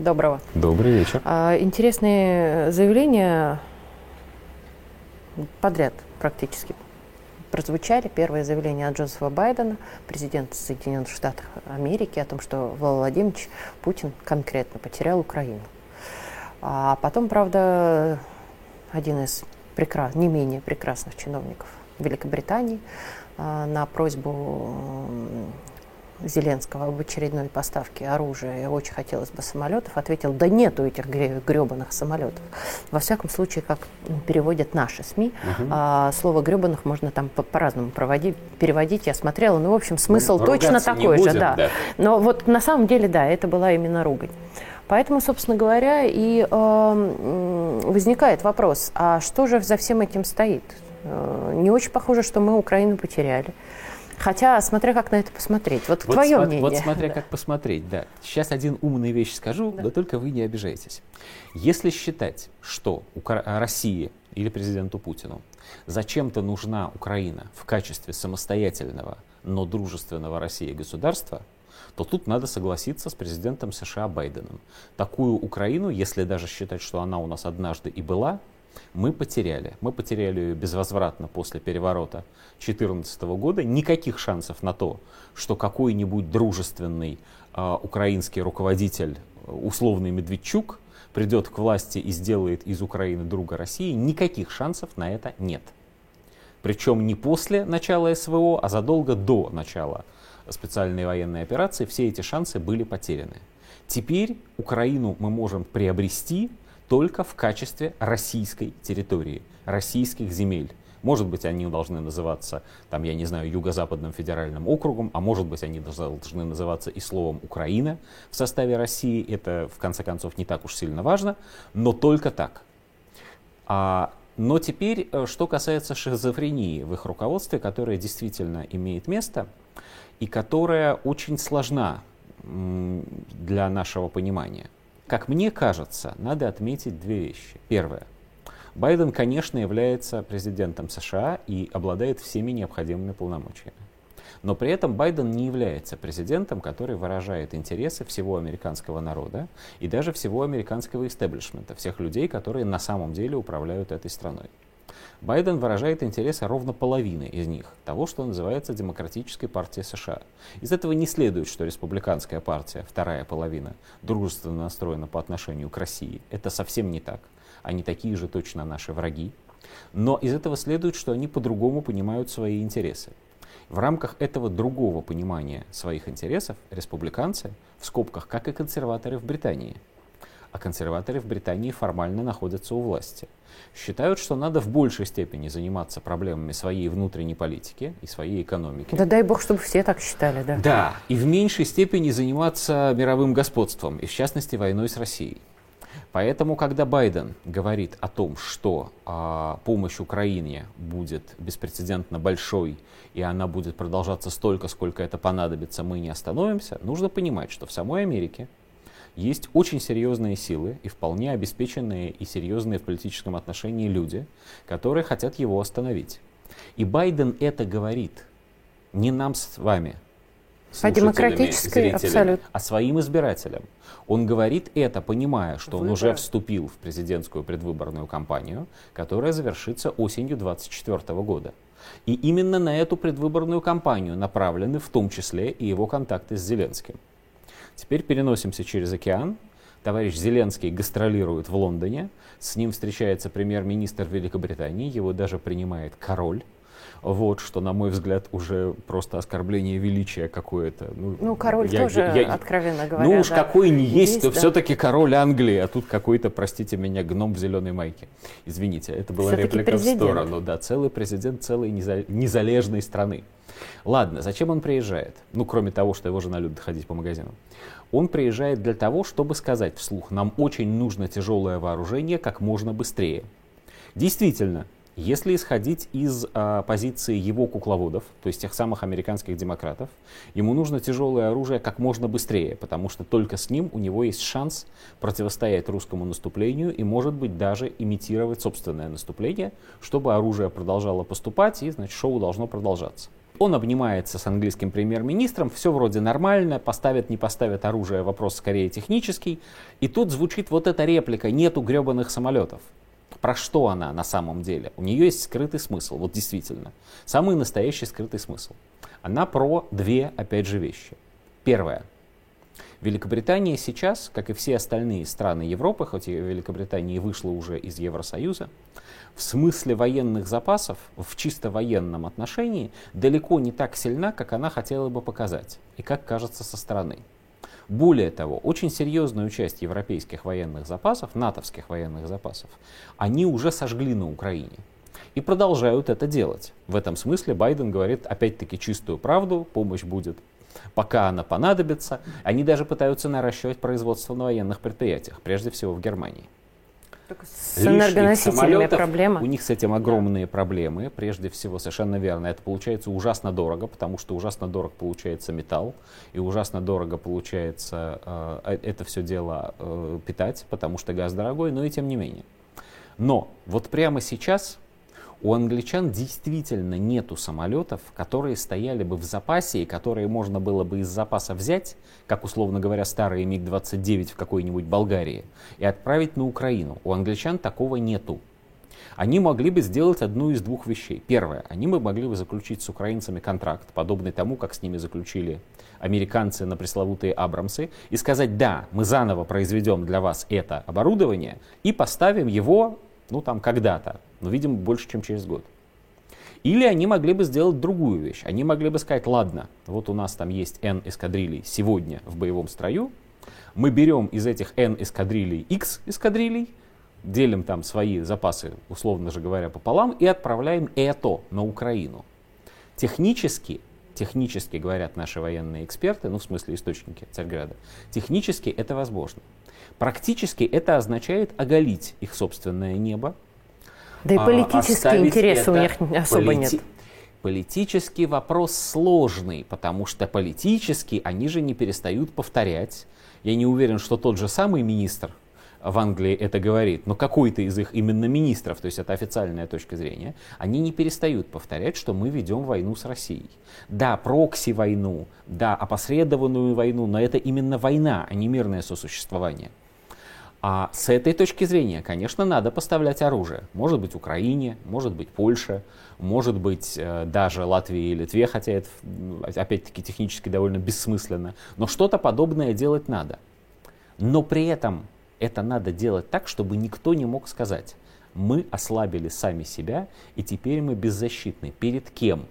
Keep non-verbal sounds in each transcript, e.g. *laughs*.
Доброго. Добрый вечер. А, интересные заявления подряд практически прозвучали. Первое заявление от Джозефа Байдена, президента Соединенных Штатов Америки, о том, что Владимир Владимирович Путин конкретно потерял Украину. А потом, правда, один из прекрас... не менее прекрасных чиновников Великобритании а, на просьбу Зеленского об очередной поставке оружия и очень хотелось бы самолетов, ответил, да нету этих гребаных самолетов. Во всяком случае, как переводят наши СМИ, угу. а, слово гребаных можно там по- по-разному проводить, переводить, я смотрела, ну, в общем, смысл ну, точно такой будем, же, да. да. Но вот на самом деле, да, это была именно ругань. Поэтому, собственно говоря, и э, возникает вопрос, а что же за всем этим стоит? Э, не очень похоже, что мы Украину потеряли. Хотя, смотря как на это посмотреть. Вот, вот твое смо- мнение. Вот смотря да. как посмотреть, да. Сейчас один умную вещь скажу, да. да только вы не обижайтесь. Если считать, что России или президенту Путину зачем-то нужна Украина в качестве самостоятельного, но дружественного России государства, то тут надо согласиться с президентом США Байденом. Такую Украину, если даже считать, что она у нас однажды и была, мы потеряли. Мы потеряли ее безвозвратно после переворота 2014 года. Никаких шансов на то, что какой-нибудь дружественный э, украинский руководитель, условный Медведчук, придет к власти и сделает из Украины друга России, никаких шансов на это нет. Причем не после начала СВО, а задолго до начала специальной военной операции все эти шансы были потеряны. Теперь Украину мы можем приобрести только в качестве российской территории, российских земель. Может быть, они должны называться, там, я не знаю, Юго-Западным федеральным округом, а может быть, они должны называться и словом Украина в составе России. Это, в конце концов, не так уж сильно важно, но только так. А, но теперь, э, что касается шизофрении в их руководстве, которая действительно имеет место и которая очень сложна для нашего понимания – как мне кажется, надо отметить две вещи. Первое. Байден, конечно, является президентом США и обладает всеми необходимыми полномочиями. Но при этом Байден не является президентом, который выражает интересы всего американского народа и даже всего американского истеблишмента, всех людей, которые на самом деле управляют этой страной. Байден выражает интересы ровно половины из них, того, что называется Демократической партией США. Из этого не следует, что республиканская партия, вторая половина, дружественно настроена по отношению к России. Это совсем не так. Они такие же точно наши враги. Но из этого следует, что они по-другому понимают свои интересы. В рамках этого другого понимания своих интересов республиканцы, в скобках, как и консерваторы в Британии – а консерваторы в Британии формально находятся у власти. Считают, что надо в большей степени заниматься проблемами своей внутренней политики и своей экономики. Да дай бог, чтобы все так считали, да. Да, и в меньшей степени заниматься мировым господством, и в частности войной с Россией. Поэтому, когда Байден говорит о том, что а, помощь Украине будет беспрецедентно большой, и она будет продолжаться столько, сколько это понадобится, мы не остановимся, нужно понимать, что в самой Америке есть очень серьезные силы и вполне обеспеченные и серьезные в политическом отношении люди, которые хотят его остановить. И Байден это говорит не нам с вами, а демократической, абсолютно. а своим избирателям. Он говорит это, понимая, что Выбор. он уже вступил в президентскую предвыборную кампанию, которая завершится осенью 2024 года. И именно на эту предвыборную кампанию направлены в том числе и его контакты с Зеленским. Теперь переносимся через океан. Товарищ Зеленский гастролирует в Лондоне. С ним встречается премьер-министр Великобритании. Его даже принимает король. Вот, что, на мой взгляд, уже просто оскорбление величия какое-то. Ну, ну король я, тоже, я, откровенно говоря. Ну уж да. какой не есть, есть то да. все-таки король Англии, а тут какой-то, простите меня, гном в зеленой майке. Извините, это была реплика президент. в сторону. Да, целый президент целой незалежной страны. Ладно, зачем он приезжает? Ну, кроме того, что его жена любит ходить по магазинам. Он приезжает для того, чтобы сказать вслух, нам очень нужно тяжелое вооружение как можно быстрее. Действительно, если исходить из а, позиции его кукловодов, то есть тех самых американских демократов, ему нужно тяжелое оружие как можно быстрее, потому что только с ним у него есть шанс противостоять русскому наступлению и, может быть, даже имитировать собственное наступление, чтобы оружие продолжало поступать и, значит, шоу должно продолжаться. он обнимается с английским премьер-министром, все вроде нормально, поставят, не поставят оружие, вопрос скорее технический. И тут звучит вот эта реплика «нету гребаных самолетов». Про что она на самом деле? У нее есть скрытый смысл, вот действительно. Самый настоящий скрытый смысл. Она про две, опять же, вещи. Первое. Великобритания сейчас, как и все остальные страны Европы, хоть и Великобритания вышла уже из Евросоюза, в смысле военных запасов, в чисто военном отношении, далеко не так сильна, как она хотела бы показать и как кажется со стороны. Более того, очень серьезную часть европейских военных запасов, натовских военных запасов, они уже сожгли на Украине. И продолжают это делать. В этом смысле Байден говорит опять-таки чистую правду, помощь будет пока она понадобится. Они даже пытаются наращивать производство на военных предприятиях, прежде всего в Германии. С энергоносителями проблема. У них с этим огромные да. проблемы. Прежде всего, совершенно верно, это получается ужасно дорого, потому что ужасно дорого получается металл, и ужасно дорого получается э, э это все дело э, питать, потому что газ дорогой, но и тем не менее. Но вот прямо сейчас у англичан действительно нету самолетов, которые стояли бы в запасе и которые можно было бы из запаса взять, как условно говоря старые МиГ-29 в какой-нибудь Болгарии, и отправить на Украину. У англичан такого нету. Они могли бы сделать одну из двух вещей. Первое, они бы могли бы заключить с украинцами контракт, подобный тому, как с ними заключили американцы на пресловутые Абрамсы, и сказать, да, мы заново произведем для вас это оборудование и поставим его, ну там когда-то, но, видимо, больше, чем через год. Или они могли бы сделать другую вещь. Они могли бы сказать, ладно, вот у нас там есть N эскадрилей сегодня в боевом строю, мы берем из этих N эскадрилей X эскадрилей, делим там свои запасы, условно же говоря, пополам, и отправляем это на Украину. Технически, технически говорят наши военные эксперты, ну в смысле источники Царьграда, технически это возможно. Практически это означает оголить их собственное небо, да и а, политические интересы у них особо полити... нет. Политический вопрос сложный, потому что политически они же не перестают повторять. Я не уверен, что тот же самый министр в Англии это говорит, но какой-то из их именно министров, то есть это официальная точка зрения, они не перестают повторять, что мы ведем войну с Россией. Да, прокси-войну, да, опосредованную войну, но это именно война, а не мирное сосуществование. А с этой точки зрения, конечно, надо поставлять оружие. Может быть Украине, может быть Польше, может быть э, даже Латвии и Литве, хотя это опять-таки технически довольно бессмысленно. Но что-то подобное делать надо. Но при этом это надо делать так, чтобы никто не мог сказать, мы ослабили сами себя, и теперь мы беззащитны. Перед кем?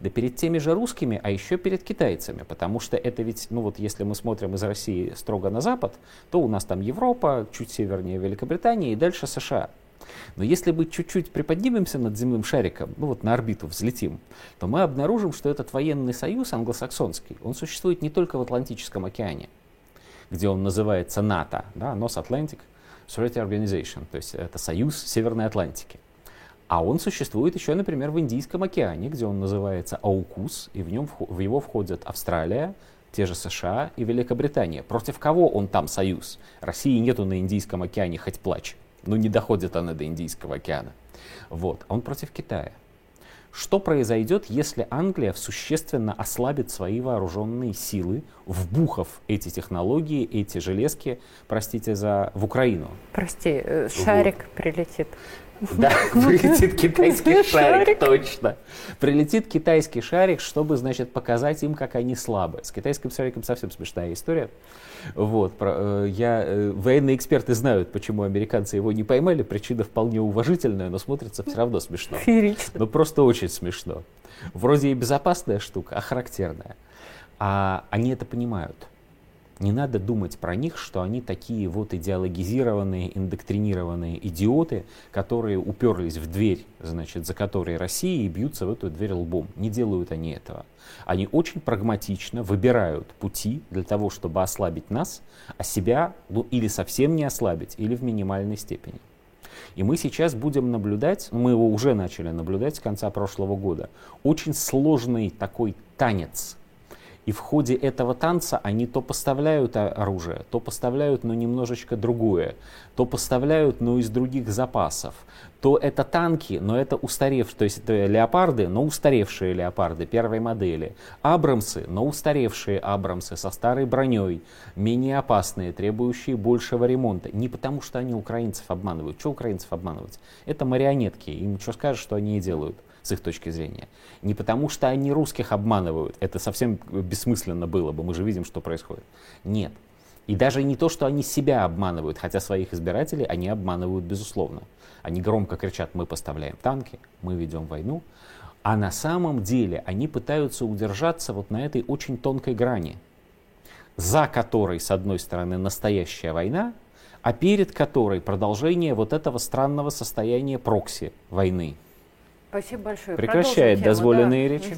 Да перед теми же русскими, а еще перед китайцами, потому что это ведь, ну вот если мы смотрим из России строго на запад, то у нас там Европа, чуть севернее Великобритания и дальше США. Но если мы чуть-чуть приподнимемся над земным шариком, ну вот на орбиту взлетим, то мы обнаружим, что этот военный союз англосаксонский, он существует не только в Атлантическом океане, где он называется НАТО, да, North Atlantic Treaty Organization, то есть это союз Северной Атлантики. А он существует еще, например, в Индийском океане, где он называется АУКУС, и в, нем, в его входят Австралия, те же США и Великобритания. Против кого он там союз? России нету на Индийском океане, хоть плачь. Но не доходит она до Индийского океана. Вот. А он против Китая. Что произойдет, если Англия существенно ослабит свои вооруженные силы, вбухав эти технологии, эти железки, простите за, в Украину? Прости, э, шарик вот. прилетит. Да, *laughs* прилетит китайский шарик, точно. Прилетит китайский шарик, чтобы, значит, показать им, как они слабы. С китайским шариком совсем смешная история. Вот, про, э, я, э, военные эксперты знают, почему американцы его не поймали. Причина вполне уважительная, но смотрится все равно смешно. Феерично. Ну, просто очень смешно. Вроде и безопасная штука, а характерная. А они это понимают. Не надо думать про них, что они такие вот идеологизированные, индоктринированные идиоты, которые уперлись в дверь, значит, за которой Россия и бьются в эту дверь лбом. Не делают они этого. Они очень прагматично выбирают пути для того, чтобы ослабить нас, а себя ну, или совсем не ослабить, или в минимальной степени. И мы сейчас будем наблюдать, ну, мы его уже начали наблюдать с конца прошлого года, очень сложный такой танец И в ходе этого танца они то поставляют оружие, то поставляют, но немножечко другое, то поставляют, но из других запасов, то это танки, но это устаревшие, то есть это леопарды, но устаревшие леопарды первой модели, абрамсы, но устаревшие абрамсы со старой броней, менее опасные, требующие большего ремонта. Не потому, что они украинцев обманывают. Что украинцев обманывать? Это марионетки, им что скажешь, что они и делают с их точки зрения. Не потому, что они русских обманывают, это совсем бессмысленно было бы, мы же видим, что происходит. Нет. И даже не то, что они себя обманывают, хотя своих избирателей они обманывают безусловно. Они громко кричат, мы поставляем танки, мы ведем войну, а на самом деле они пытаются удержаться вот на этой очень тонкой грани, за которой, с одной стороны, настоящая война, а перед которой продолжение вот этого странного состояния прокси войны. Спасибо большое. Прекращает дозволенные да. речи.